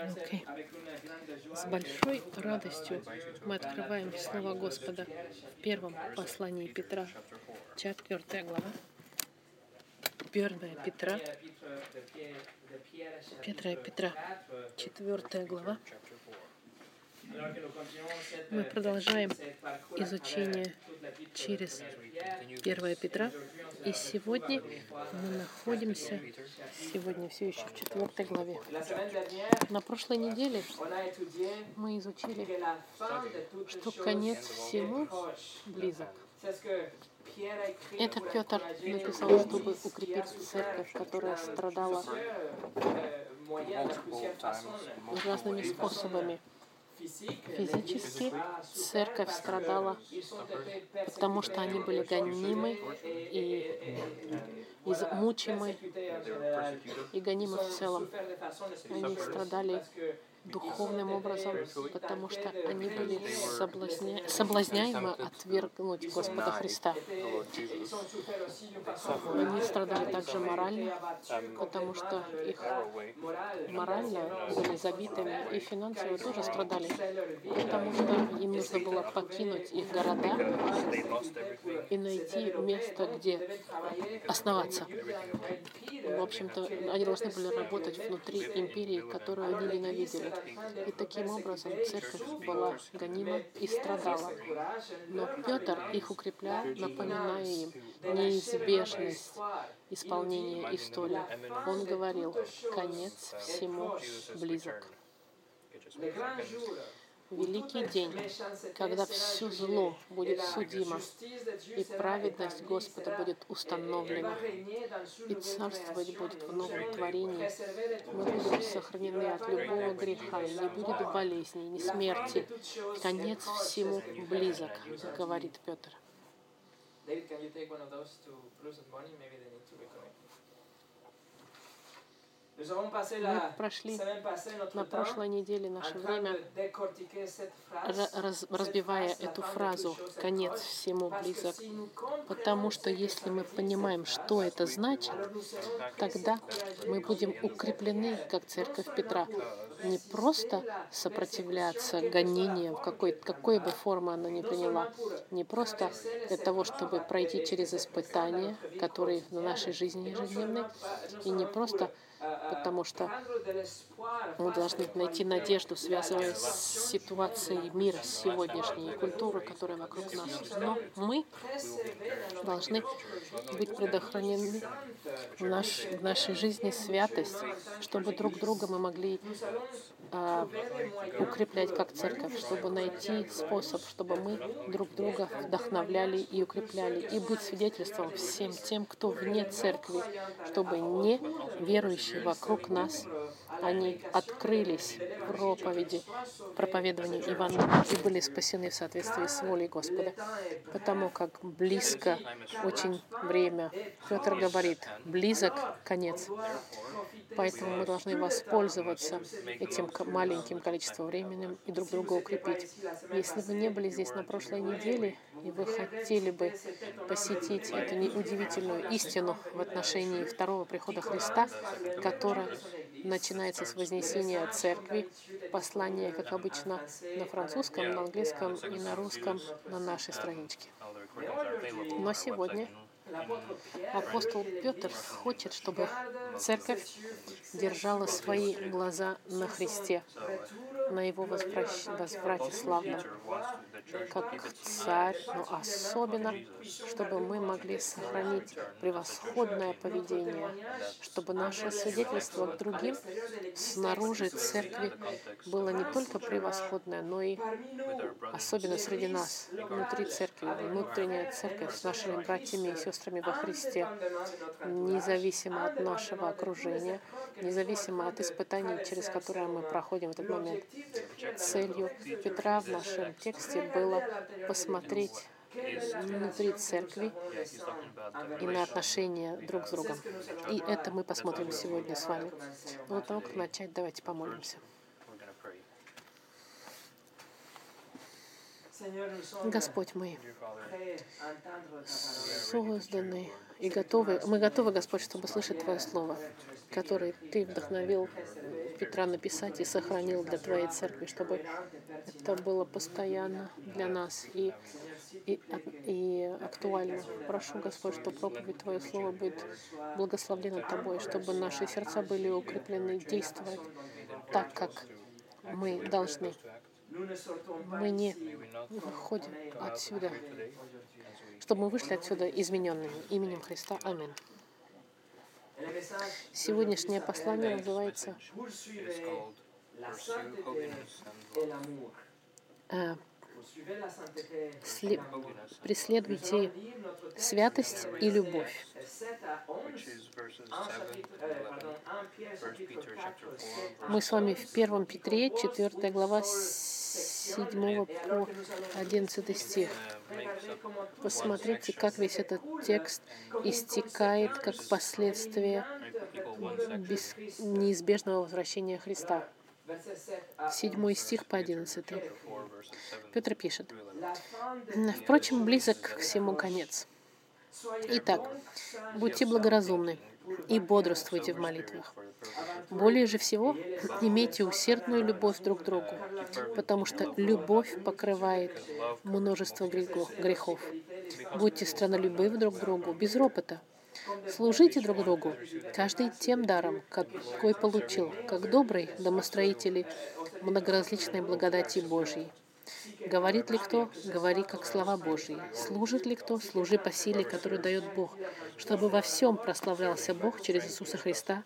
Окей. С большой радостью мы открываем Слово Господа в первом послании Петра, четвертая глава. Первая Петра, Петра и Петра, четвертая глава. Мы продолжаем изучение через 1 Петра. И сегодня мы находимся, сегодня все еще в четвертой главе. На прошлой неделе мы изучили, что конец всему близок. Это Петр написал, чтобы укрепить церковь, которая страдала разными способами Физически церковь страдала, потому что они были гонимы и измучимы и гонимы в целом. Они страдали духовным образом, потому что они были соблазня... соблазняемы отвергнуть Господа Христа. Они страдали также морально, потому что их морально были забитыми, и финансово тоже страдали, потому что им нужно было покинуть их города и найти место, где основаться. В общем-то, они должны были работать внутри империи, которую они ненавидели. И таким образом церковь была гонима и страдала. Но Петр их укреплял, напоминая им неизбежность исполнения истории. Он говорил, конец всему близок великий день, когда все зло будет судимо, и праведность Господа будет установлена, и царствовать будет в новом творении. Мы будем сохранены от любого греха, не будет болезни, ни смерти. Конец всему близок, говорит Петр. David, can you take one of those to Bruce and Bonnie? Maybe they need. Мы прошли на прошлой неделе наше время, раз, разбивая эту фразу «конец всему близок», потому что если мы понимаем, что это значит, тогда мы будем укреплены, как церковь Петра, не просто сопротивляться гонениям, какой, какой бы формы она ни приняла, не просто для того, чтобы пройти через испытания, которые в нашей жизни ежедневной, и не просто потому что мы должны найти надежду, связывая с ситуацией мира сегодняшней культуры, которая вокруг нас. Но мы должны быть предохранены в, наш, в нашей жизни святость, чтобы друг друга мы могли укреплять как церковь, чтобы найти способ, чтобы мы друг друга вдохновляли и укрепляли, и быть свидетельством всем тем, кто вне церкви, чтобы не верующие вокруг нас они открылись проповеди, проповедованию Ивана и были спасены в соответствии с волей Господа, потому как близко очень время. Петр говорит, близок конец. Поэтому мы должны воспользоваться этим маленьким количеством времени и друг друга укрепить. Если вы не были здесь на прошлой неделе, и вы хотели бы посетить эту неудивительную истину в отношении второго прихода Христа, которая начинается с Вознесения Церкви, послание, как обычно, на французском, на английском и на русском на нашей страничке. Но сегодня апостол Петр хочет, чтобы церковь держала свои глаза на Христе, на Его возврате славном, как царь, но особенно, чтобы мы могли сохранить превосходное поведение, чтобы наше свидетельство к другим снаружи церкви было не только превосходное, но и особенно среди нас, внутри церкви, внутренняя церковь с нашими братьями и сестрами во Христе, независимо от нашего окружения, независимо от испытаний, через которые мы проходим в этот момент. Целью Петра в нашем тексте было посмотреть внутри церкви и на отношения друг с другом. И это мы посмотрим сегодня с вами. Но до того, как начать, давайте помолимся. Господь, мы созданы и готовы, мы готовы, Господь, чтобы слышать Твое Слово, которое Ты вдохновил Петра написать и сохранил для Твоей церкви, чтобы это было постоянно для нас и, и, и актуально. Прошу, Господь, что проповедь Твое Слово будет благословлена Тобой, чтобы наши сердца были укреплены действовать так, как мы должны. Мы не выходим отсюда, чтобы мы вышли отсюда измененными именем Христа. Аминь. Сегодняшнее послание называется э, преследуйте святость и любовь. Мы с вами в 1 Петре, 4 глава, с 7 по 11 стих. Посмотрите, как весь этот текст истекает как последствие без неизбежного возвращения Христа. Седьмой стих по 11. Петр пишет. Впрочем, близок к всему конец. Итак, будьте благоразумны и бодрствуйте в молитвах. Более же всего, имейте усердную любовь друг к другу, потому что любовь покрывает множество грехов. Будьте странолюбивы друг к другу, без ропота. Служите друг другу, каждый тем даром, какой получил, как добрый домостроители многоразличной благодати Божьей. Говорит ли кто, говори как слова Божьи. Служит ли кто, служи по силе, которую дает Бог, чтобы во всем прославлялся Бог через Иисуса Христа,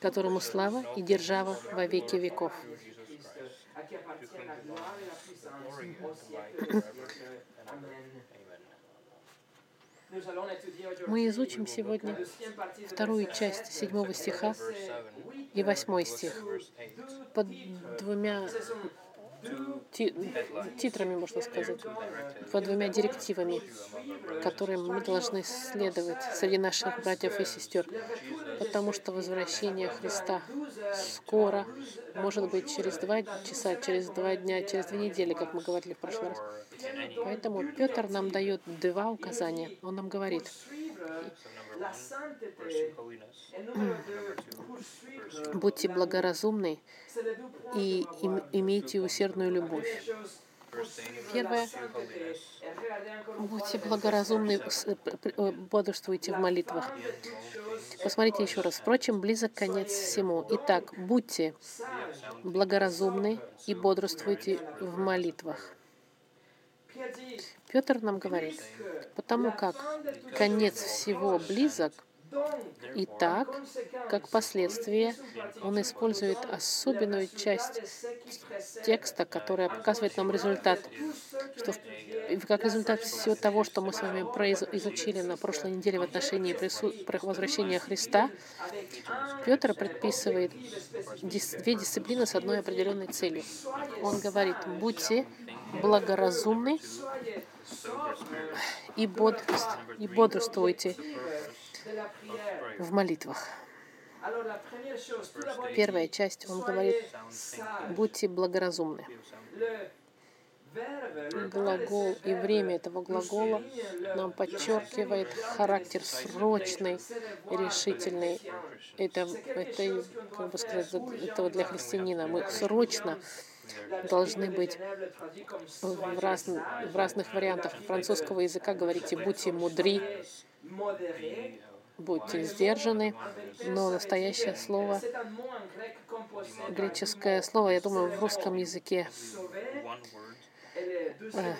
которому слава и держава во веки веков. Мы изучим сегодня вторую часть седьмого стиха и восьмой стих под двумя титрами, можно сказать, под двумя директивами, которым мы должны следовать среди наших братьев и сестер, потому что возвращение Христа скоро, может быть, через два часа, через два дня, через две недели, как мы говорили в прошлый раз. Поэтому Петр нам дает два указания. Он нам говорит, Будьте благоразумны и имейте усердную любовь. Первое. Будьте благоразумны, бодрствуйте в молитвах. Посмотрите еще раз. Впрочем, близок конец всему. Итак, будьте благоразумны и бодрствуйте в молитвах. Петр нам говорит, потому как конец всего близок, и так, как последствие, он использует особенную часть текста, которая показывает нам результат, что как результат всего того, что мы с вами изучили на прошлой неделе в отношении возвращения Христа, Петр предписывает две дисциплины с одной определенной целью. Он говорит, будьте благоразумны и, бодрствуйте в молитвах. Первая часть, он говорит, будьте благоразумны. Глагол и время этого глагола нам подчеркивает характер срочный, решительный. Это, это как бы сказать, этого для христианина. Мы срочно должны быть в, раз, в разных вариантах французского языка. Говорите, будьте мудри, будьте сдержаны, но настоящее слово, греческое слово, я думаю, в русском языке э,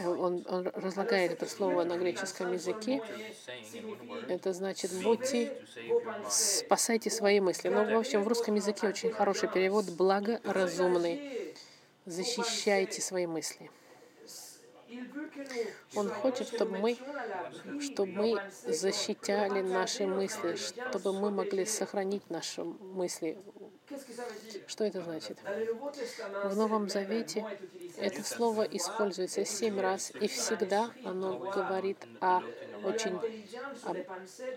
он, он разлагает это слово на греческом языке. Это значит «будьте, спасайте свои мысли». Ну, в общем, в русском языке очень хороший перевод «благоразумный». Защищайте свои мысли. Он хочет, чтобы мы, чтобы мы защищали наши мысли, чтобы мы могли сохранить наши мысли. Что это значит? В Новом Завете это слово используется семь раз, и всегда оно говорит о очень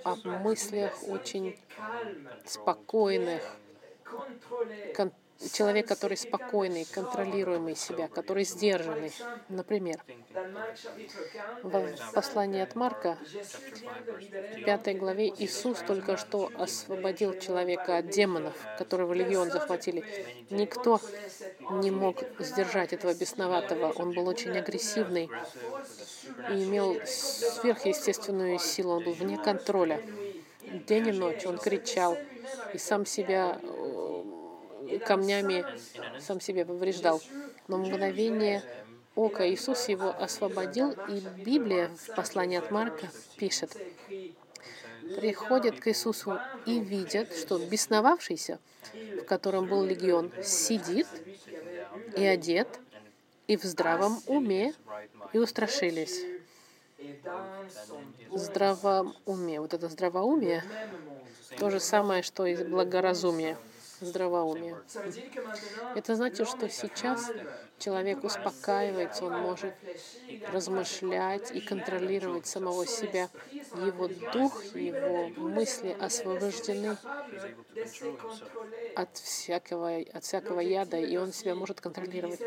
о, о мыслях очень спокойных, кон, человек, который спокойный, контролируемый себя, который сдержанный. Например, в послании от Марка, в пятой главе, Иисус только что освободил человека от демонов, которые в легион захватили. Никто не мог сдержать этого бесноватого. Он был очень агрессивный и имел сверхъестественную силу. Он был вне контроля. День и ночь он кричал и сам себя камнями сам себе повреждал. Но мгновение ока Иисус его освободил, и Библия в послании от Марка пишет, приходят к Иисусу и видят, что бесновавшийся, в котором был легион, сидит и одет, и в здравом уме, и устрашились. Здравом уме. Вот это здравоумие то же самое, что и благоразумие здравоумия. Это значит, что сейчас человек успокаивается, он может размышлять и контролировать самого себя. Его дух, его мысли освобождены от всякого, от всякого яда, и он себя может контролировать.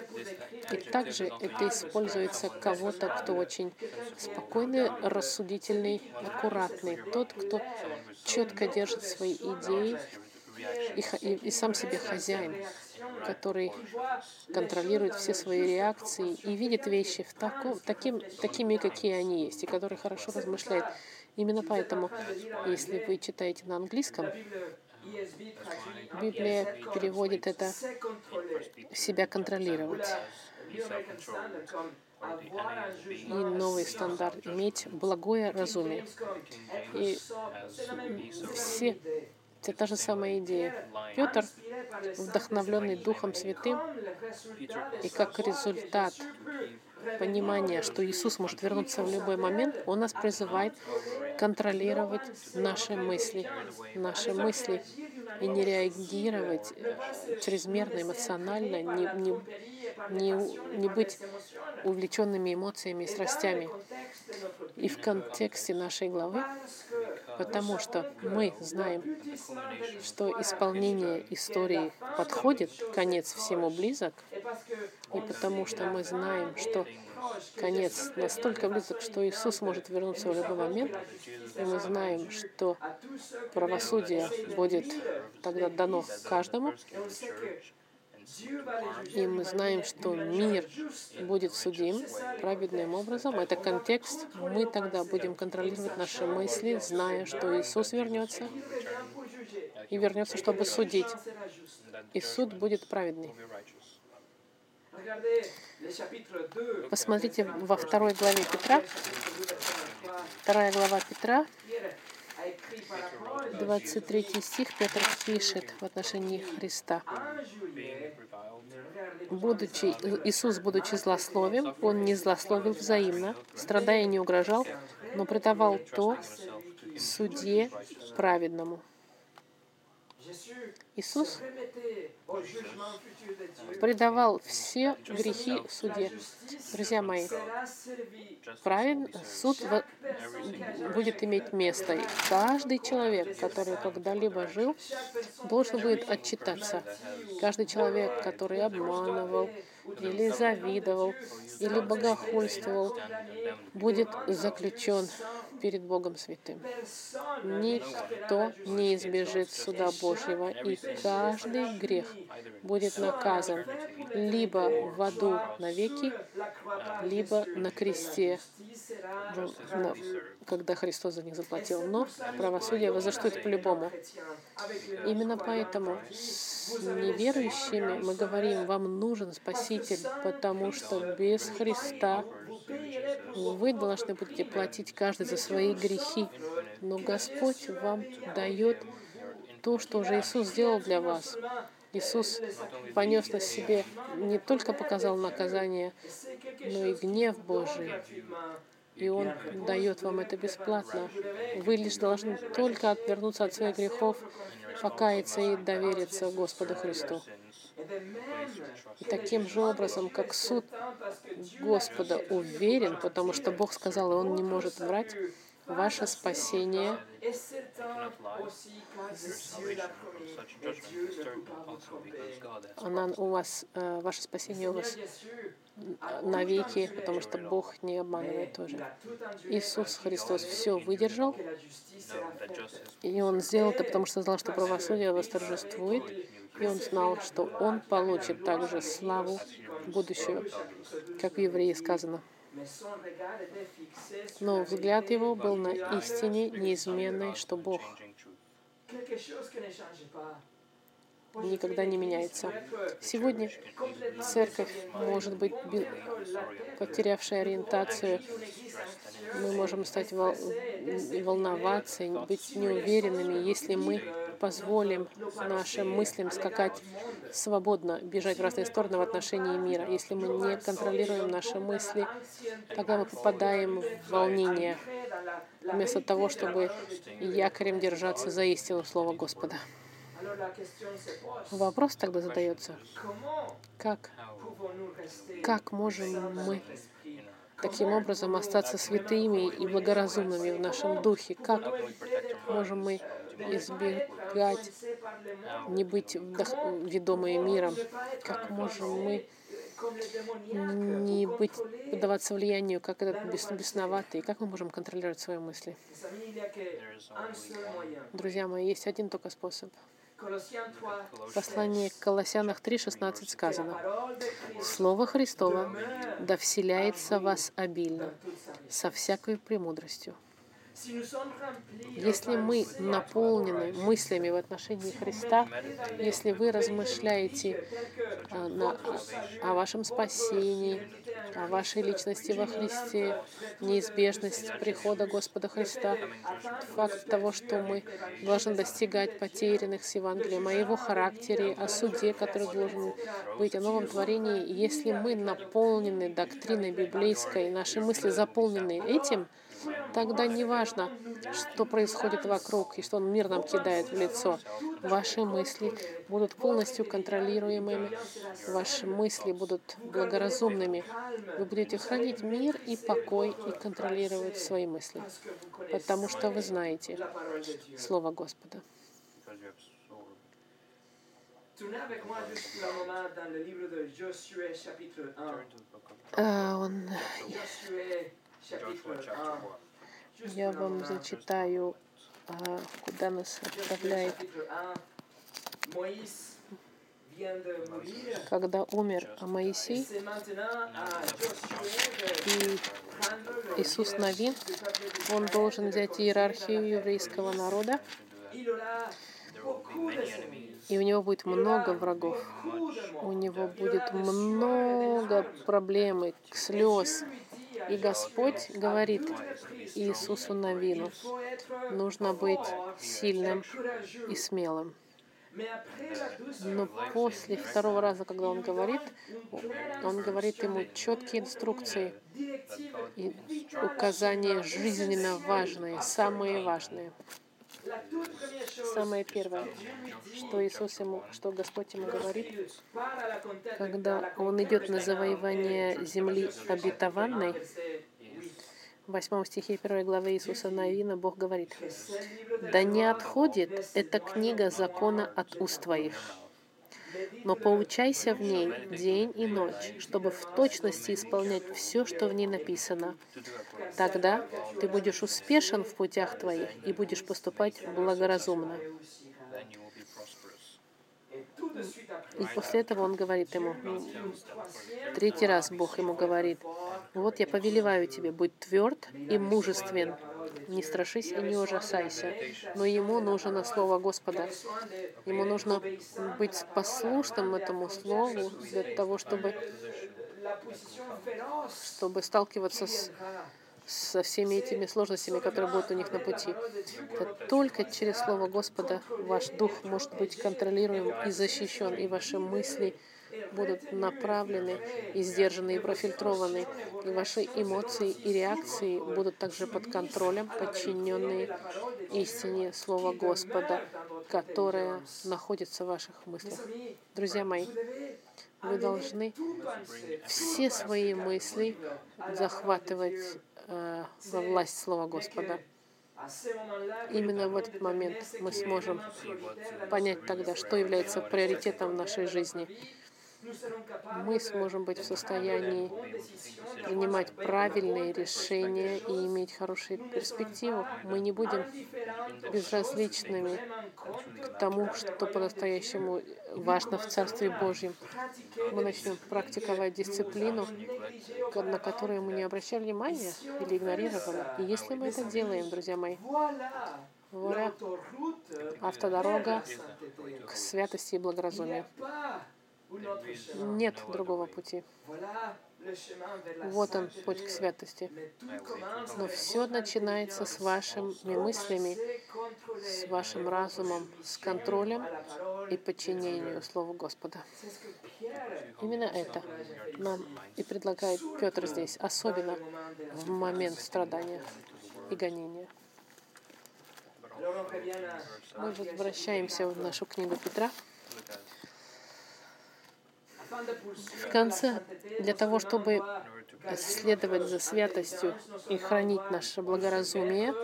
И также это используется кого-то, кто очень спокойный, рассудительный, аккуратный. Тот, кто четко держит свои идеи и, и, и сам себе хозяин, который контролирует все свои реакции и видит вещи в таком, таким, такими, какие они есть, и который хорошо размышляет. Именно поэтому, если вы читаете на английском, Библия переводит это себя контролировать. И новый стандарт — иметь благое разумие. И все это та же самая идея. Петр, вдохновленный Духом Святым, и как результат понимания, что Иисус может вернуться в любой момент, Он нас призывает контролировать наши мысли, наши мысли и не реагировать чрезмерно эмоционально, не, не, не, не быть увлеченными эмоциями и страстями. И в контексте нашей главы потому что мы знаем, что исполнение истории подходит, конец всему близок, и потому что мы знаем, что конец настолько близок, что Иисус может вернуться в любой момент, и мы знаем, что правосудие будет тогда дано каждому, и мы знаем, что мир будет судим праведным образом. Это контекст. Мы тогда будем контролировать наши мысли, зная, что Иисус вернется и вернется, чтобы судить. И суд будет праведный. Посмотрите во второй главе Петра. Вторая глава Петра, 23 стих Петр пишет в отношении Христа. Будучи, Иисус, будучи злословим, Он не злословил взаимно, страдая не угрожал, но предавал то судье праведному. Иисус предавал все грехи в суде. Друзья мои, правильно, суд будет иметь место. И каждый человек, который когда-либо жил, должен будет отчитаться. Каждый человек, который обманывал, или завидовал, или богохульствовал, будет заключен перед Богом Святым. Никто не избежит суда Божьего, и каждый грех будет наказан либо в аду навеки, либо на кресте, когда Христос за них заплатил. Но правосудие возрастет по-любому. Именно поэтому с неверующими мы говорим, вам нужен Спаситель, потому что без Христа вы должны будете платить каждый за свои грехи. Но Господь вам дает то, что уже Иисус сделал для вас. Иисус понес на себе, не только показал наказание, но и гнев Божий. И Он дает вам это бесплатно. Вы лишь должны только отвернуться от своих грехов, покаяться и довериться Господу Христу. И таким же образом, как суд Господа уверен, потому что Бог сказал, и Он не может врать, Ваше спасение она у вас, э, ваше спасение у вас навеки, потому что Бог не обманывает тоже. Иисус Христос все выдержал, и Он сделал это, потому что знал, что правосудие восторжествует, и Он знал, что Он получит также славу будущую, как в Евреи сказано. Но взгляд его был на истине неизменной, что Бог никогда не меняется. Сегодня церковь может быть потерявшая ориентацию. Мы можем стать вол- волноваться, быть неуверенными, если мы позволим нашим мыслям скакать свободно, бежать в разные стороны в отношении мира. Если мы не контролируем наши мысли, тогда мы попадаем в волнение, вместо того, чтобы якорем держаться за истину Слова Господа. Вопрос тогда задается, как, как можем мы таким образом остаться святыми и благоразумными в нашем духе? Как можем мы избегать не быть ведомые миром? Как можем мы не быть, поддаваться влиянию, как этот бес- бесноватый? Как мы можем контролировать свои мысли? Друзья мои, есть один только способ. Colossiens 3, В послании к Колоссянах 3,16 сказано, «Слово Христово да вселяется в вас обильно, со всякой премудростью». Если мы наполнены мыслями в отношении Христа, если вы размышляете а, на- о вашем спасении, о вашей личности во Христе, неизбежность прихода Господа Христа, факт того, что мы должны достигать потерянных с Евангелием, о Его характере, о суде, который должен быть, о новом творении, если мы наполнены доктриной библейской, наши мысли заполнены этим, тогда не важно, что происходит вокруг и что он мир нам кидает в лицо. Ваши мысли будут полностью контролируемыми, ваши мысли будут благоразумными. Вы будете хранить мир и покой и контролировать свои мысли, потому что вы знаете. Слово Господа. Tournez avec moi juste pour un moment dans le livre de Josué chapitre 1. А, он- Josué chapitre 1. Juste Я вам зачитаю, а, куда нас отправляет. chapitre 1. Moïse vient de mourir. Когда умер Моисей, и Иисус Навин, он должен взять иерархию еврейского народа, и у него будет много врагов. У него будет много проблем, и слез. И Господь говорит Иисусу Навину, нужно быть сильным и смелым. Но после второго раза, когда он говорит, он говорит ему четкие инструкции и указания жизненно важные, самые важные. Самое первое, что Иисус ему, что Господь ему говорит, когда он идет на завоевание земли обетованной, в восьмом стихе первой главы Иисуса Навина Бог говорит, «Да не отходит эта книга закона от уст твоих, но поучайся в ней день и ночь, чтобы в точности исполнять все, что в ней написано. Тогда ты будешь успешен в путях твоих и будешь поступать благоразумно». И после этого он говорит ему, третий раз Бог ему говорит, «Вот я повелеваю тебе, будь тверд и мужествен, не страшись и не ужасайся». Но ему нужно слово Господа. Ему нужно быть послушным этому слову для того, чтобы, чтобы сталкиваться с, со всеми этими сложностями, которые будут у них на пути. Это только через Слово Господа ваш дух может быть контролируем и защищен, и ваши мысли будут направлены и сдержаны, и профильтрованы, и ваши эмоции и реакции будут также под контролем, подчиненные истине Слова Господа, которое находится в ваших мыслях. Друзья мои, вы должны все свои мысли захватывать э, во власть Слова Господа. Именно в этот момент мы сможем понять тогда, что является приоритетом в нашей жизни. Мы сможем быть в состоянии принимать правильные решения и иметь хорошую перспективу. Мы не будем безразличными к тому, что по-настоящему важно в Царстве Божьем. Мы начнем практиковать дисциплину, на которую мы не обращали внимания или игнорировали. И если мы это делаем, друзья мои, Воля, автодорога к святости и благоразумию. Нет другого пути. Вот он, путь к святости. Но все начинается с вашими мыслями, с вашим разумом, с контролем и подчинением Слову Господа. Именно это нам и предлагает Петр здесь, особенно в момент страдания и гонения. Мы возвращаемся в нашу книгу Петра. В конце, для того, чтобы следовать за святостью и хранить наше благоразумие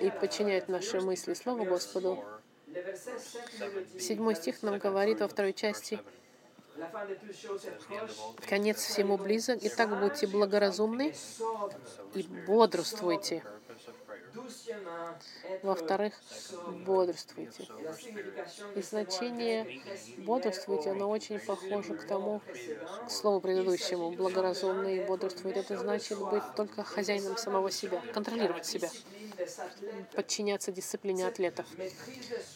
и подчинять наши мысли Слову Господу, седьмой стих нам говорит во второй части, Конец всему близок, и так будьте благоразумны и бодрствуйте. Во-вторых, бодрствуйте. И значение бодрствуйте, оно очень похоже к тому, к слову предыдущему. Благоразумный и бодрствует. Это значит быть только хозяином самого себя, контролировать себя подчиняться дисциплине атлетов.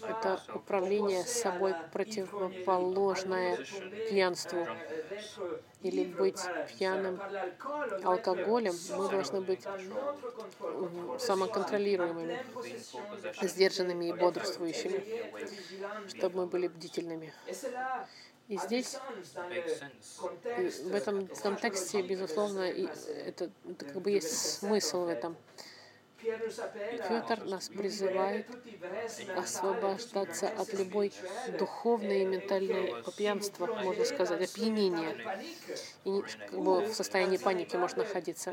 Это управление собой противоположное пьянству. Или быть пьяным алкоголем, мы должны быть самоконтролируемыми, сдержанными и бодрствующими, чтобы мы были бдительными. И здесь, в этом контексте, безусловно, и это, это как бы есть смысл в этом. Петр нас призывает освобождаться от любой духовной и ментальной пьянства, можно сказать, опьянения. И как бы в состоянии паники можно находиться.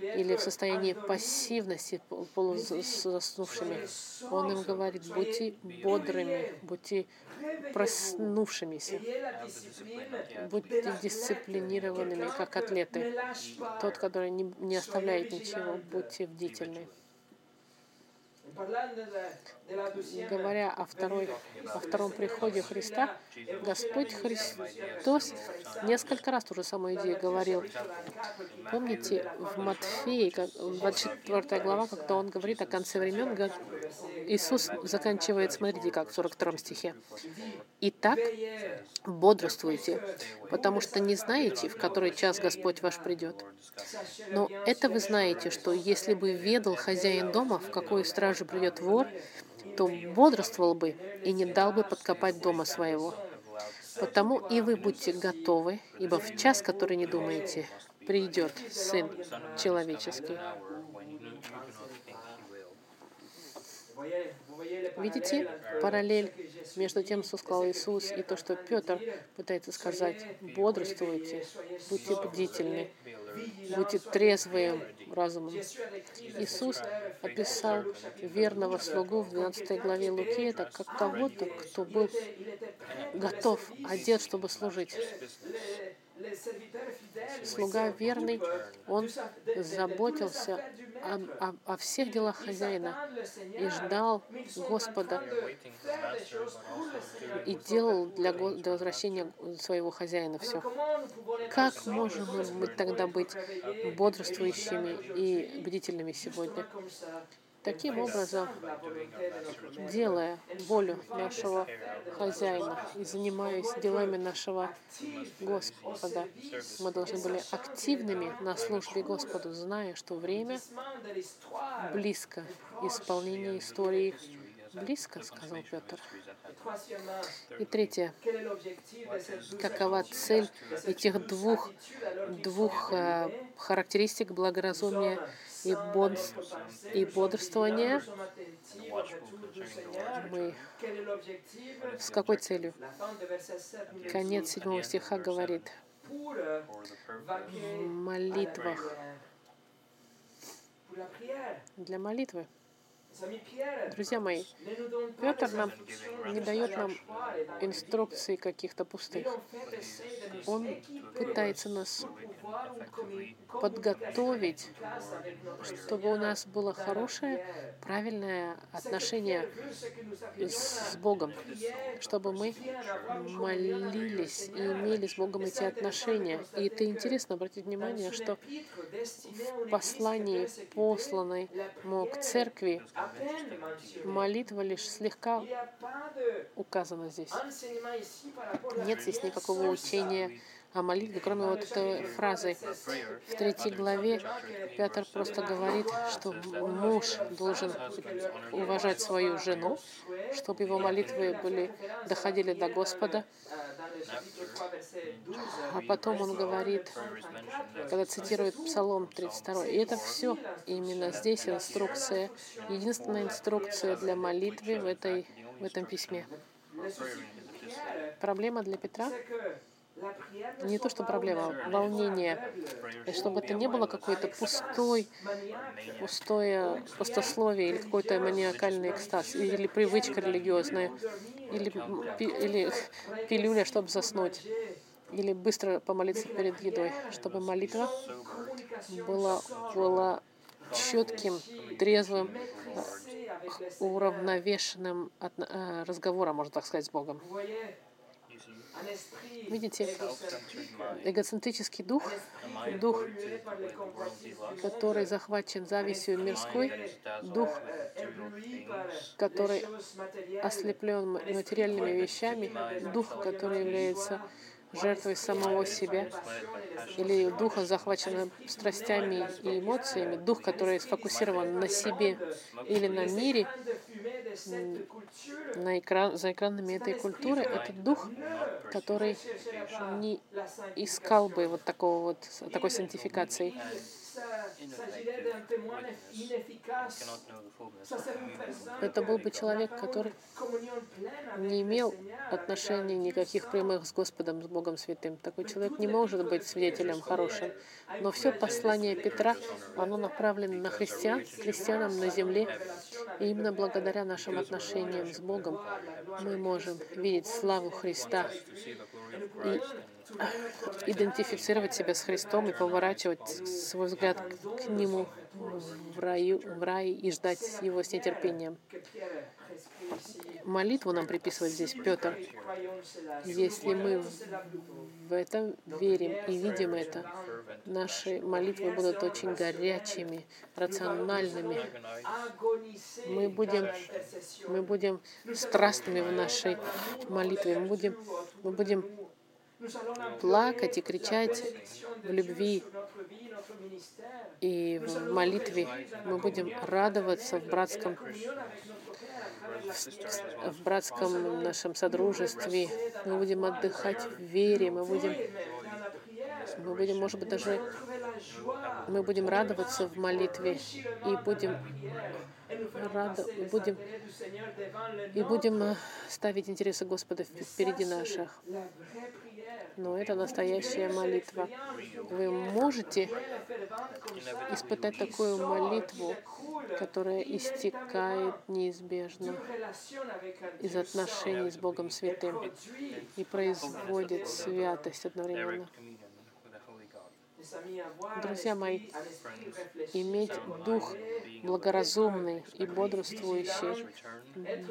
Или в состоянии пассивности, полузаснувшими. Он им говорит, будьте бодрыми, будьте проснувшимися. Будьте дисциплинированными, как атлеты. Тот, который не, не оставляет ничего, будьте бдительны. Говоря о, второй, о втором приходе Христа, Господь Христос несколько раз ту же самую идею говорил. Помните, в Матфеи, 24 глава, когда он говорит о конце времен, Иисус заканчивает, смотрите, как в 42 стихе. «Итак, бодрствуйте, потому что не знаете, в который час Господь ваш придет. Но это вы знаете, что если бы ведал хозяин дома, в какую стражу придет вор, то бодрствовал бы и не дал бы подкопать дома своего. Потому и вы будьте готовы, ибо в час, который не думаете, придет Сын Человеческий. Видите параллель между тем, что сказал Иисус, и то, что Петр пытается сказать. Бодрствуйте, будьте бдительны, будьте трезвым разумом. Иисус описал верного слугу в 12 главе Луки, это как кого-то, кто был готов, одет, чтобы служить слуга верный, он заботился о, о, о всех делах хозяина и ждал Господа и делал для, для возвращения своего хозяина все. Как можем мы тогда быть бодрствующими и бдительными сегодня? Таким образом, делая волю нашего хозяина и занимаясь делами нашего Господа, мы должны были активными на службе Господу, зная, что время близко, исполнение истории близко, сказал Петр. И третье. Какова цель этих двух, двух э, характеристик благоразумия и, бод, и бодрствование мы с какой целью? Конец седьмого стиха говорит, в молитвах для молитвы. Друзья мои, Петр нам не дает нам инструкций каких-то пустых. Он пытается нас подготовить, чтобы у нас было хорошее, правильное отношение с Богом, чтобы мы молились и имели с Богом эти отношения. И это интересно обратить внимание, что в послании, посланному к церкви, молитва лишь слегка указана здесь. Нет здесь никакого учения о молитве, кроме вот этой фразы. В третьей главе Петр просто говорит, что муж должен уважать свою жену, чтобы его молитвы были, доходили до Господа. А потом он говорит, когда цитирует Псалом 32, и это все именно здесь инструкция, единственная инструкция для молитвы в, этой, в этом письме. Проблема для Петра не то, что проблема, а волнение, и чтобы это не было какой-то пустой, пустое пустословие или какой-то маниакальный экстаз, или привычка религиозная, или, или пилюля, чтобы заснуть, или быстро помолиться перед едой, чтобы молитва была, была четким, трезвым, уравновешенным отно- э, разговором, можно так сказать, с Богом. Видите, эгоцентрический дух, дух, который захвачен завистью мирской, дух, который ослеплен материальными вещами, дух, который является жертвой самого себя, или духа, захваченным страстями и эмоциями, дух, который сфокусирован на себе или на мире, на экран, за экранами этой культуры, это дух, который не искал бы вот такого вот такой сантификации. Это был бы человек, который не имел отношений никаких прямых с Господом, с Богом Святым. Такой человек не может быть свидетелем хорошим. Но все послание Петра, оно направлено на христиан, христианам на земле. И именно благодаря нашим отношениям с Богом мы можем видеть славу Христа. И идентифицировать себя с Христом и поворачивать свой взгляд к Нему в, раю, в рай и ждать Его с нетерпением. Молитву нам приписывает здесь Петр. Если мы в это верим и видим это, наши молитвы будут очень горячими, рациональными. Мы будем, мы будем страстными в нашей молитве. Мы будем, мы будем плакать и кричать в любви и в молитве. Мы будем радоваться в братском, в братском нашем содружестве. Мы будем отдыхать в вере. Мы будем, мы будем, может быть, даже мы будем радоваться в молитве и будем рада, и будем, и будем э, ставить интересы Господа впереди наших. Но это настоящая молитва. Вы можете испытать такую молитву, которая истекает неизбежно из отношений с Богом Святым и производит святость одновременно. Друзья мои, иметь дух благоразумный и бодрствующий,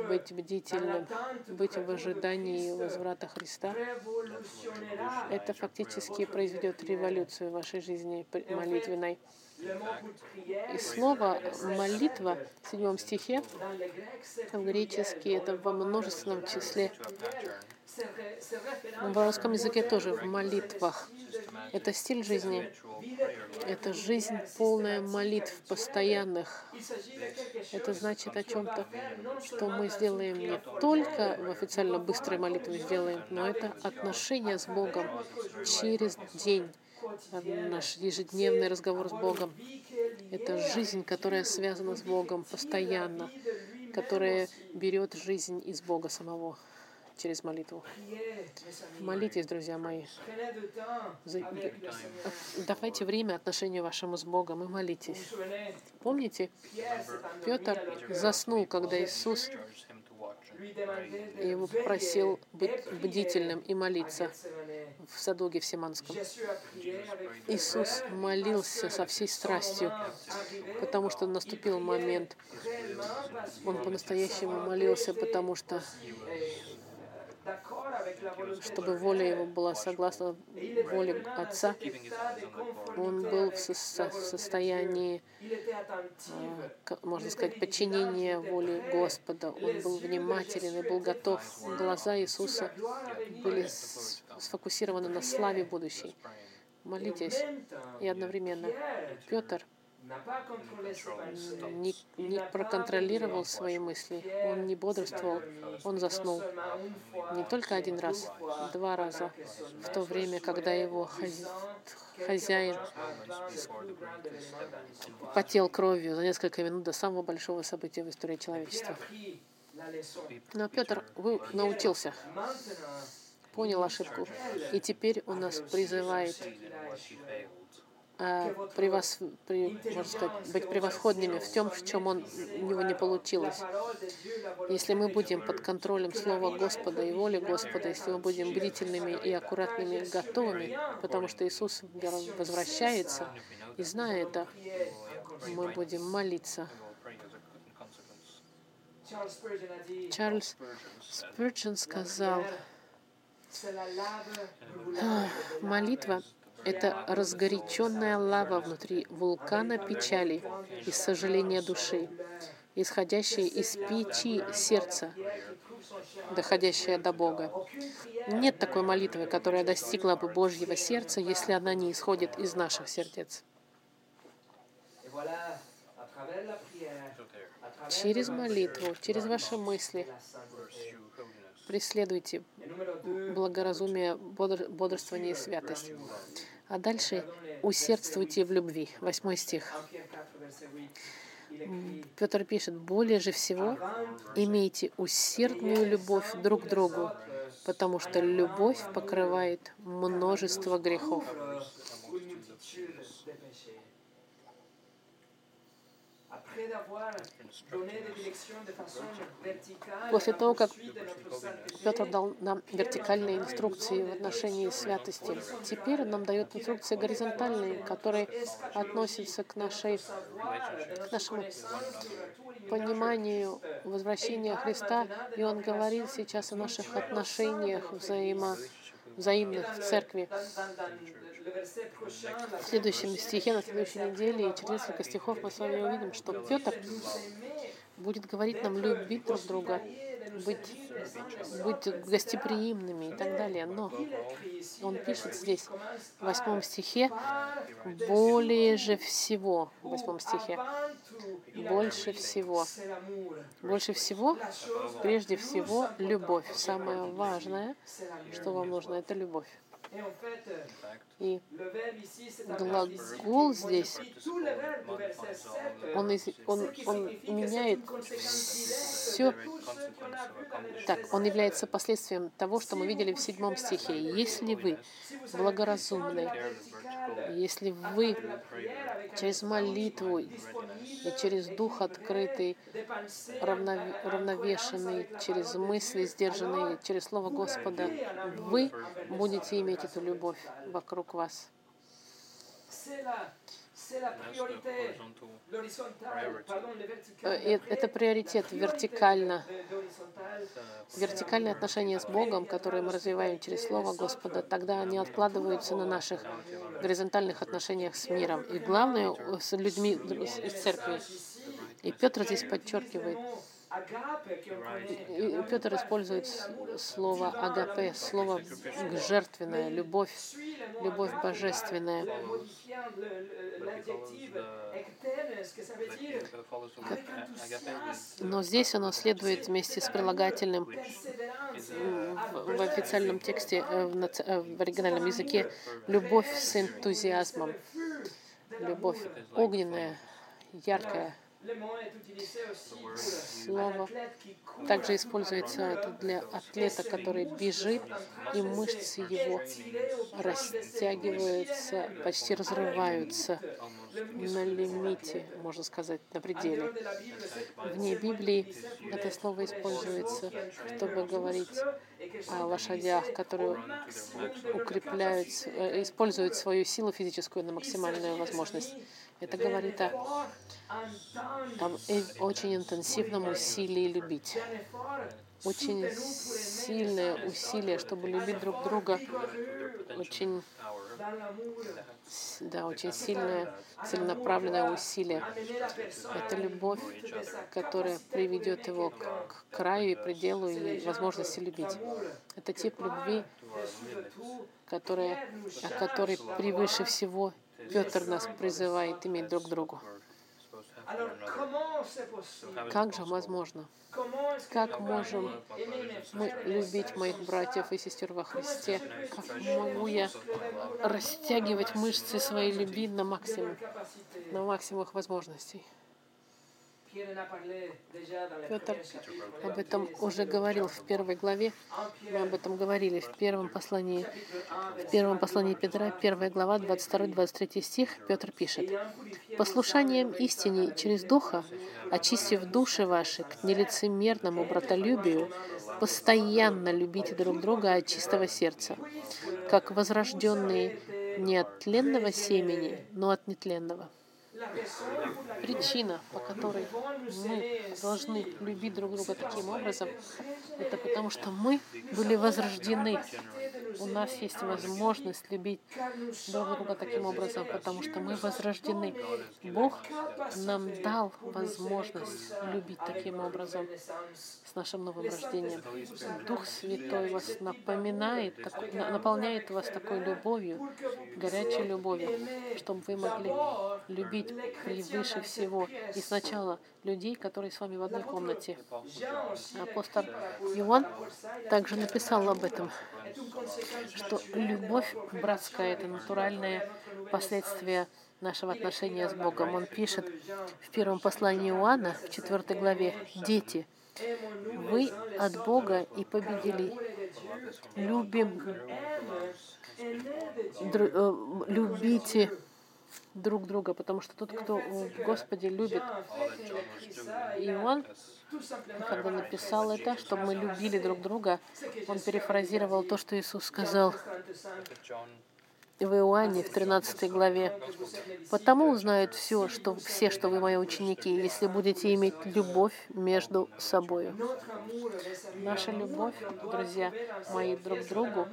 быть бдительным, быть в ожидании возврата Христа, это фактически произведет революцию в вашей жизни молитвенной. И слово «молитва» в седьмом стихе в гречески это во множественном числе. В русском языке тоже в молитвах. Это стиль жизни. Это жизнь полная молитв постоянных. Это значит о чем-то, что мы сделаем не только в официально быстрой молитве сделаем, но это отношения с Богом через день, наш ежедневный разговор с Богом. Это жизнь, которая связана с Богом постоянно, которая берет жизнь из Бога самого через молитву. Молитесь, друзья мои. За-. Давайте время отношению вашему с Богом и молитесь. Помните, Петр заснул, когда Иисус de его просил быть бдительным и молиться в саду Гефсиманском. Иисус молился со всей страстью, потому что наступил момент. Он по-настоящему молился, потому что, чтобы du воля его была согласна воле Отца, он был в состоянии, к- можно сказать, подчинения воле Господа. Он был внимателен и был готов. Глаза Иисуса были сфокусированы на славе будущей. Молитесь. И одновременно Петр не, не проконтролировал свои мысли, он не бодрствовал, он заснул. Не только один раз, два раза, в то время, когда его хозя- хозяин потел кровью за несколько минут до самого большого события в истории человечества. Но Петр вы- научился, понял ошибку, и теперь он нас призывает а, превос- при- можно сказать, быть превосходными в том, в чем он, у него не получилось. Если мы будем под контролем Слова Господа и воли Господа, если мы будем бдительными и аккуратными, готовыми, потому что Иисус возвращается, и зная это, мы будем молиться. Чарльз Спurgeon сказал, молитва — это разгоряченная лава внутри вулкана печали и сожаления души, исходящая из печи сердца, доходящая до Бога. Нет такой молитвы, которая достигла бы Божьего сердца, если она не исходит из наших сердец. Через молитву, через ваши мысли преследуйте Et numéro 2, благоразумие, бодр- бодрствование и святость. А дальше усердствуйте в любви. Восьмой стих. en Pierre 4, verset 8, il écrit Петр пишет, более же всего имейте усердную любовь друг к другу, потому что любовь покрывает множество грехов. После того, как Петр дал нам вертикальные инструкции в отношении святости. Теперь он нам дает инструкции горизонтальные, которые относятся к, нашей, к нашему пониманию возвращения Христа. И он говорит сейчас о наших отношениях взаимо, взаимных в церкви. В следующем стихе, на следующей неделе и через несколько стихов мы с вами увидим, что Петр будет говорить нам любить друг друга, быть, быть гостеприимными и так далее. Но он пишет здесь, в восьмом стихе, более же всего, в восьмом стихе, больше всего, больше всего, прежде всего, любовь. Самое важное, что вам нужно, это любовь. И Глагол здесь, modifie tout le verbe du verset 7, он, из- он, он меняет все Так, он 7. является последствием того, что мы видели в седьмом стихе. Если вы благоразумны, если вы через молитву и через дух открытый, равнове- равновешенный, через мысли сдержанные, через Слово Господа, вы будете иметь эту любовь вокруг вас. Э, Это приоритет вертикально. Вертикальные отношения с Богом, которые мы развиваем через Слово Господа, тогда они откладываются на наших горизонтальных отношениях с миром. И главное, с людьми из церкви. И Петр здесь подчеркивает, и Петр использует слово агапе, слово жертвенное, любовь, любовь божественная, avec word agape enthousiasme, но здесь оно следует вместе с прилагательным в, официальном тексте, э, э, в оригинальном языке, любовь с энтузиазмом, любовь огненная, яркая, Слово. также используется это для атлета, который бежит, и мышцы его растягиваются, почти разрываются на лимите, можно сказать, на пределе. Вне Библии это слово используется, чтобы говорить о лошадях, которые укрепляют, э, используют свою силу физическую на максимальную возможность. Это говорит о, об э- очень интенсивном усилии любить. Очень сильное усилие, чтобы любить друг друга. Очень, да, очень сильное, целенаправленное усилие. Это любовь, которая приведет его к, к краю и пределу и возможности любить. Это тип любви, которая, о которой превыше всего Петр нас призывает иметь друг к другу. Как же возможно? Как можем мы любить моих братьев и сестер во Христе? Как могу я растягивать мышцы своей любви на максимум, на максимум их возможностей? Петр об этом уже говорил в первой главе. Мы об этом говорили в первом послании, в первом послании Петра, первая глава, 22-23 стих. Петр пишет. «Послушанием истине через Духа, очистив души ваши к нелицемерному братолюбию, постоянно любите друг друга от чистого сердца, как возрожденные не от тленного семени, но от нетленного». Причина, по которой мы должны любить друг друга таким образом, это потому что мы были возрождены. У нас есть возможность любить друг друга таким образом, потому что мы возрождены. Бог нам дал возможность любить таким образом с нашим новым рождением. Дух Святой вас напоминает, наполняет вас такой любовью, горячей любовью, чтобы вы могли любить превыше всего. И сначала людей, которые с вами в одной комнате. Апостол Иоанн также написал об этом, что любовь братская — это натуральное последствие нашего отношения с Богом. Он пишет в первом послании Иоанна, в 4 главе, «Дети, вы от Бога и победили. Любим, дру- э, любите друг друга, потому что тот, кто в Господе любит, и он, когда написал это, чтобы мы любили друг друга, он перефразировал то, что Иисус сказал. в Иоанне в 13 главе. «Потому узнают все, что, все, что вы мои ученики, если будете иметь любовь между собой». Наша любовь, друзья мои, друг к другу,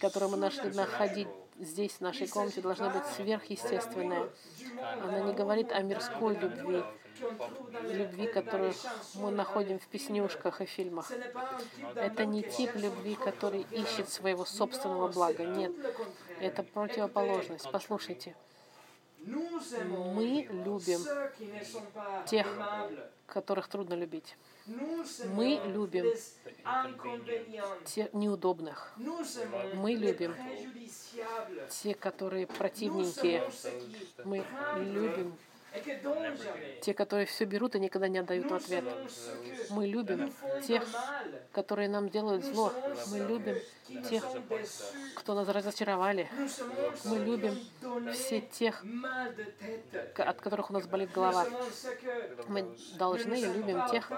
которую мы нашли находить здесь, в нашей комнате, должна быть сверхъестественная. Она не говорит о мирской любви, любви, которую мы находим в песнюшках и фильмах. Это не тип любви, который ищет своего собственного блага. Нет, это противоположность. Послушайте, мы любим тех, которых трудно любить. Мы любим те неудобных. Мы любим те, которые противненькие. Мы любим те, которые все берут и никогда не отдают в ответ. Мы любим тех, которые нам делают зло. Мы любим тех, кто нас разочаровали. Мы любим все тех, от которых у нас болит голова. Мы должны и любим тех,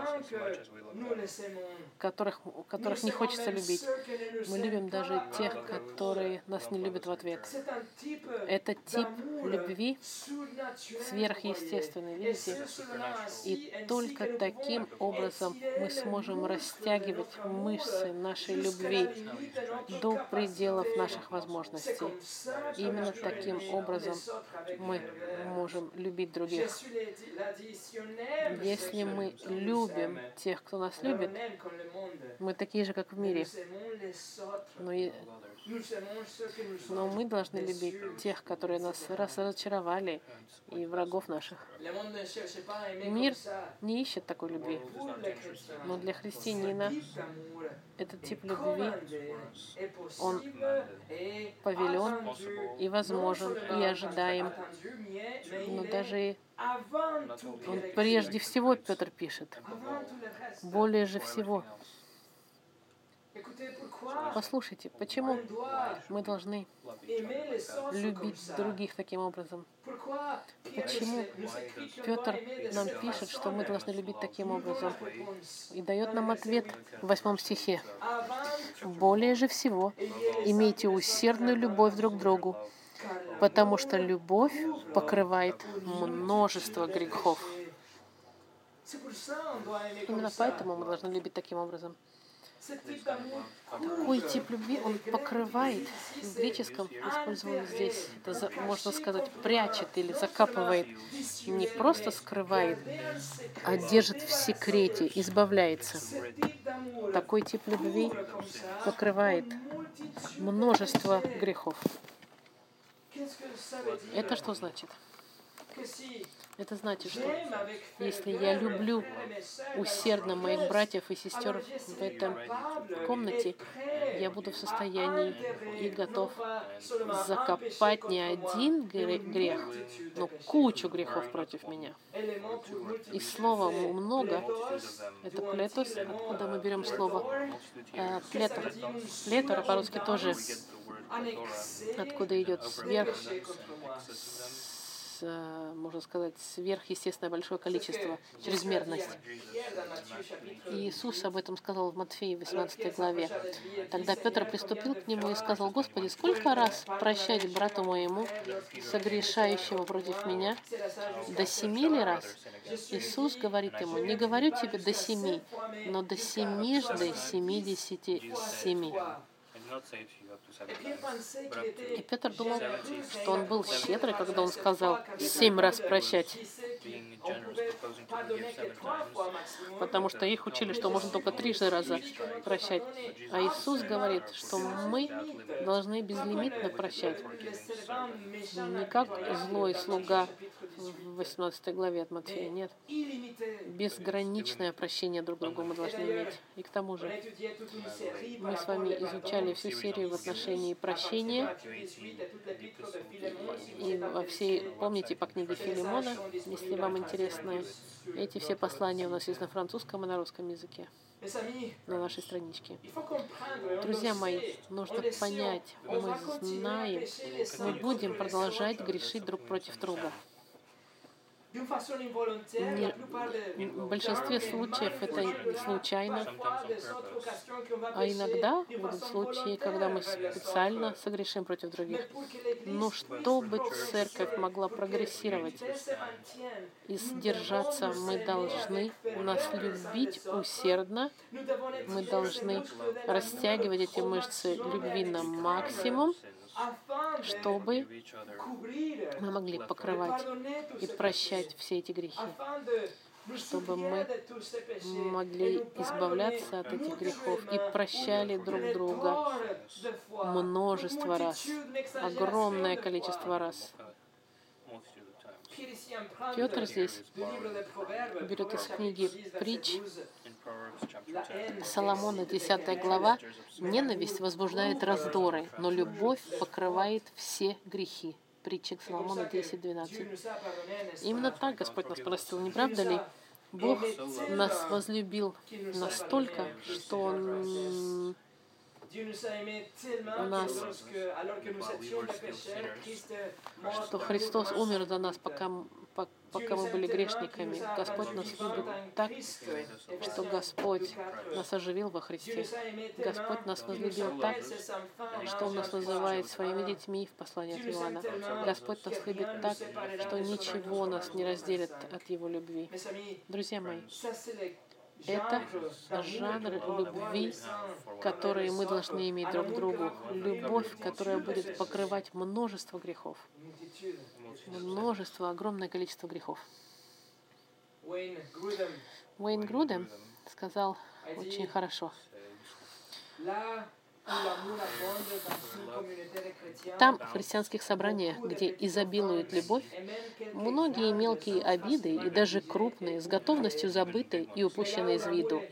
которых, которых не хочется любить. Мы любим даже тех, которые нас не любят в ответ. Это тип любви сверхъестественный, видите? И только таким образом мы сможем растягивать мышцы нашей любви до пределов наших возможностей. Именно таким образом мы можем любить других. Если мы любим тех, кто нас любит, мы такие же, как в мире. Но, но мы должны любить тех, которые нас разочаровали, и врагов наших. Мир не ищет такой любви. Но для христианина этот тип любви et повелен и возможен, и ожидаем. Но даже он прежде всего, Петр пишет, более же всего. Послушайте, почему мы должны любить других таким образом? Почему Петр нам пишет, что мы должны любить таким образом? И дает нам ответ в восьмом стихе. Более же всего имейте усердную любовь друг к другу, потому что любовь покрывает множество грехов. Именно поэтому мы должны любить таким образом. Такой тип любви, он покрывает, в греческом использован здесь, это за- можно сказать, прячет или закапывает, не просто скрывает, а держит в секрете, избавляется. Такой тип любви покрывает множество грехов. Это что значит? Это значит, что если я люблю усердно моих братьев и сестер в этом комнате, я буду в состоянии и готов закопать не один грех, но кучу грехов против меня. И слово c'est много, это плетос, откуда мы euh, берем слово э, плетор. Плетора по-русски тоже, откуда идет сверх, можно сказать, сверхъестественное большое количество, чрезмерность. И Иисус об этом сказал в Матфея 18 главе. Тогда Петр приступил к нему и сказал, «Господи, сколько раз прощать брату моему, согрешающему против меня? До семи ли раз?» Иисус говорит ему, «Не говорю тебе до семи, но до семижды семидесяти семи». И Петр думал, что он был щедрый, когда он сказал семь раз прощать, потому что их учили, что можно только трижды раза прощать. А Иисус говорит, что мы должны безлимитно прощать. Не как злой слуга в 18 главе от Матфея, нет. Безграничное прощение друг другу мы должны иметь. И к тому же мы с вами изучали всю серию в отношении прощения. И во всей, помните по книге Филимона, если вам интересно, эти все послания у нас есть на французском и на русском языке, на нашей страничке. Друзья мои, нужно понять, мы знаем, мы будем продолжать грешить друг против друга. В большинстве случаев это случайно, а иногда будут случаи, когда мы специально согрешим против других. Но чтобы церковь могла прогрессировать и сдержаться, мы должны нас любить усердно, мы должны растягивать эти мышцы любви на максимум, чтобы мы могли покрывать и прощать все эти грехи, чтобы мы могли избавляться от этих грехов и прощали друг друга множество раз, огромное количество раз. Петр здесь берет из книги chapitre 10, verset притч 12. La haine Соломона, excite 10 les глава, «Ненависть возбуждает раздоры, но любовь покрывает все грехи». Притча к Соломону 10, 12. Dieu nous a pardonné, n'est-ce Именно pas? так Господь нас простил, не правда ли? Бог нас возлюбил настолько, что Он нас- что Христос умер за нас, пока, пока мы были грешниками. Господь нас любит так, что Господь нас оживил во Христе. Господь нас возлюбил так, что Он нас называет своими детьми в послании от Иоанна. Господь нас любит так, что ничего нас не разделит от Его любви. Друзья мои, это жанр любви, которые мы должны иметь друг к другу. Любовь, которая будет покрывать множество грехов. Множество, огромное количество грехов. Уэйн Грудем сказал очень хорошо. Там, в христианских собраниях, где изобилует любовь, многие мелкие обиды и даже крупные с готовностью забыты и упущены из виду.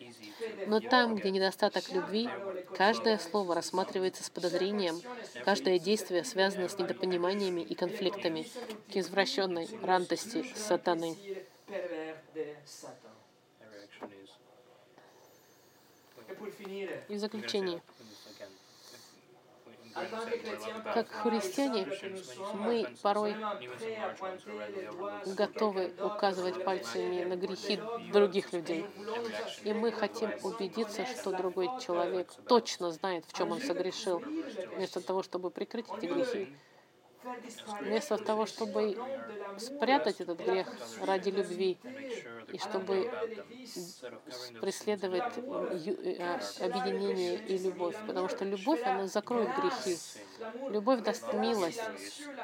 Но там, где недостаток любви, каждое слово рассматривается с подозрением, каждое действие связано с недопониманиями и конфликтами, к извращенной радости сатаны. И в заключение, как христиане, мы порой готовы указывать пальцами на грехи других людей. И мы хотим убедиться, что другой человек точно знает, в чем он согрешил, вместо того, чтобы прикрыть эти грехи. Вместо того, чтобы спрятать этот грех ради любви и чтобы преследовать э, объединение и любовь. Потому что любовь, она закроет грехи. Любовь даст милость.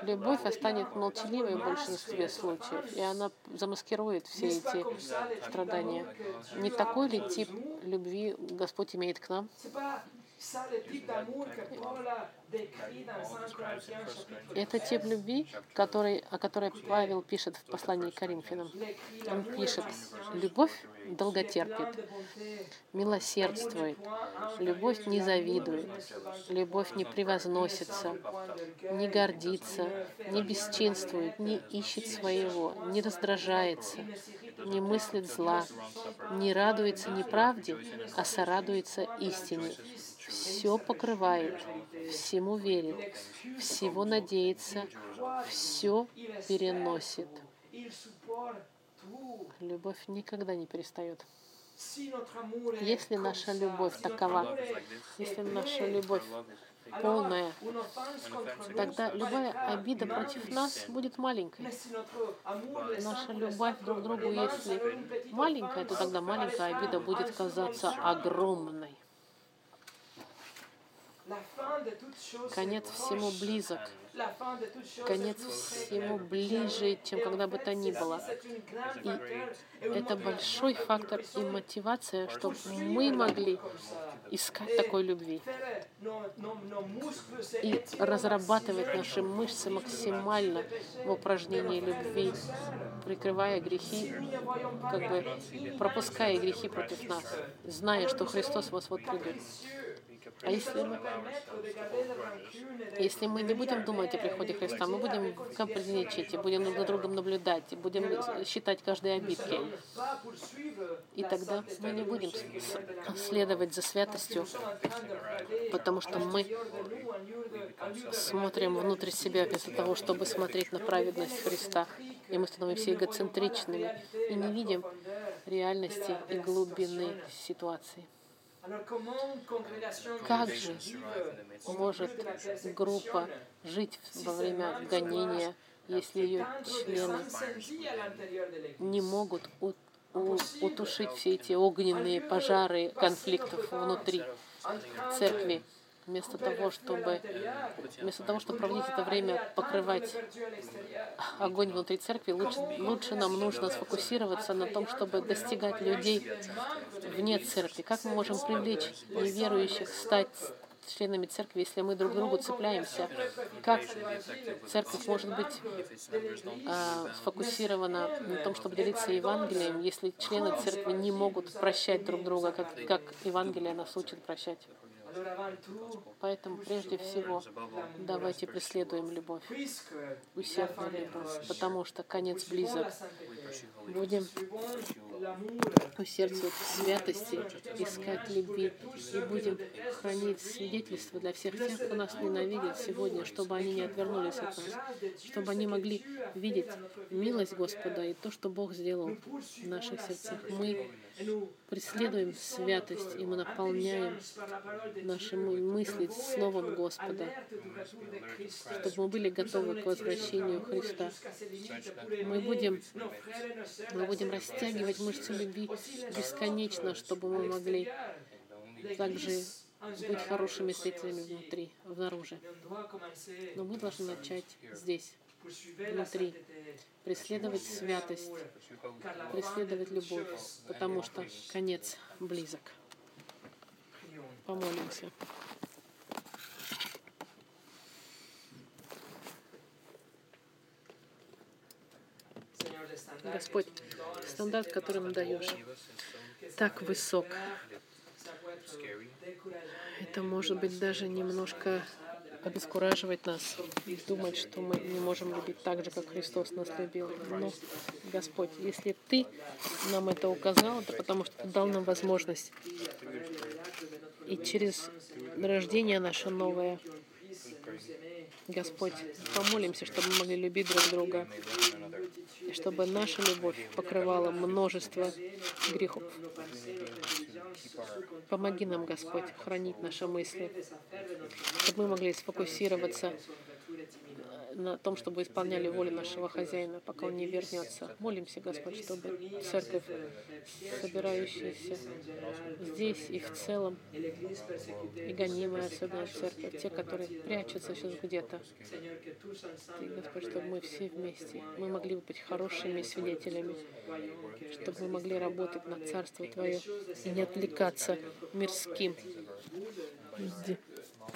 Любовь останет молчаливой в большинстве случаев, и она замаскирует все эти страдания. Не такой ли тип любви Господь имеет к нам? Это тип любви, который, о которой Павел пишет в послании к Коринфянам. Он пишет, любовь долготерпит, милосердствует, любовь не завидует, любовь не превозносится, не гордится, не бесчинствует, не ищет своего, не раздражается, не мыслит зла, не радуется неправде, а сорадуется истине, все покрывает, всему верит, всего надеется, все переносит. Любовь никогда не перестает. Если наша любовь такова, если наша любовь полная, тогда любая обида против нас будет маленькой. Наша любовь друг к другу, если маленькая, то тогда маленькая обида будет казаться огромной. Конец всему близок. Конец всему ближе, чем когда бы то ни было. И это большой фактор и мотивация, чтобы мы могли искать такой любви. И разрабатывать наши мышцы максимально в упражнении любви, прикрывая грехи, как бы пропуская грехи против нас, зная, что Христос вас вот придет. А если мы, если мы не будем думать о приходе Христа, мы будем компредничать, и будем друг за другом наблюдать, и будем считать каждой обидки. И тогда мы не будем следовать за святостью, потому что мы смотрим внутрь себя вместо того, чтобы смотреть на праведность Христа. И мы становимся эгоцентричными и не видим реальности и глубины ситуации. Как же может группа жить во время гонения, если ее члены не могут утушить все эти огненные пожары конфликтов внутри церкви? Вместо того, чтобы, вместо того, чтобы проводить это время, покрывать огонь внутри церкви, лучше, лучше нам нужно сфокусироваться на том, чтобы достигать людей вне церкви. Как мы можем привлечь неверующих стать членами церкви, если мы друг к другу цепляемся? Как церковь может быть э, сфокусирована на том, чтобы делиться Евангелием, если члены церкви не могут прощать друг друга, как, как Евангелие нас учит прощать? Поэтому прежде всего давайте преследуем любовь, усердную любовь, потому что конец близок. Будем усердствовать в святости, искать любви и будем хранить свидетельство для всех тех, кто нас ненавидит сегодня, чтобы они не отвернулись от нас, чтобы они могли видеть милость Господа и то, что Бог сделал в наших сердцах. Мы преследуем святость, и мы наполняем наши мысли Словом Господа, чтобы мы были готовы к возвращению Христа. Мы будем, мы будем растягивать мышцы любви бесконечно, чтобы мы могли также быть хорошими свидетелями внутри, внаружи. Но мы должны начать здесь, внутри, преследовать святость, преследовать любовь, потому что конец близок. Помолимся. Господь, стандарт, который мы даешь, так высок. Это может быть даже немножко обескураживать нас думать, что мы не можем любить так же, как Христос нас любил. Но, Господь, если Ты нам это указал, это потому что Ты дал нам возможность. И через рождение наше новое, Господь, помолимся, чтобы мы могли любить друг друга, и чтобы наша любовь покрывала множество грехов. Помоги нам, Господь, хранить наши мысли, чтобы мы могли сфокусироваться на том, чтобы исполняли волю нашего хозяина, пока он не вернется. Молимся, Господь, чтобы церковь, собирающаяся здесь и в целом, и гонимая особенно церковь, те, которые прячутся сейчас где-то, и, Господь, чтобы мы все вместе, мы могли быть хорошими свидетелями, чтобы мы могли работать на Царство Твое и не отвлекаться мирским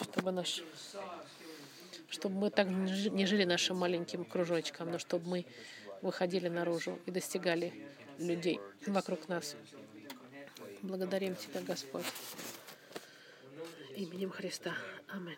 чтобы наш чтобы мы так не жили нашим маленьким кружочком, но чтобы мы выходили наружу и достигали людей вокруг нас. Благодарим Тебя, Господь. Именем Христа. Аминь.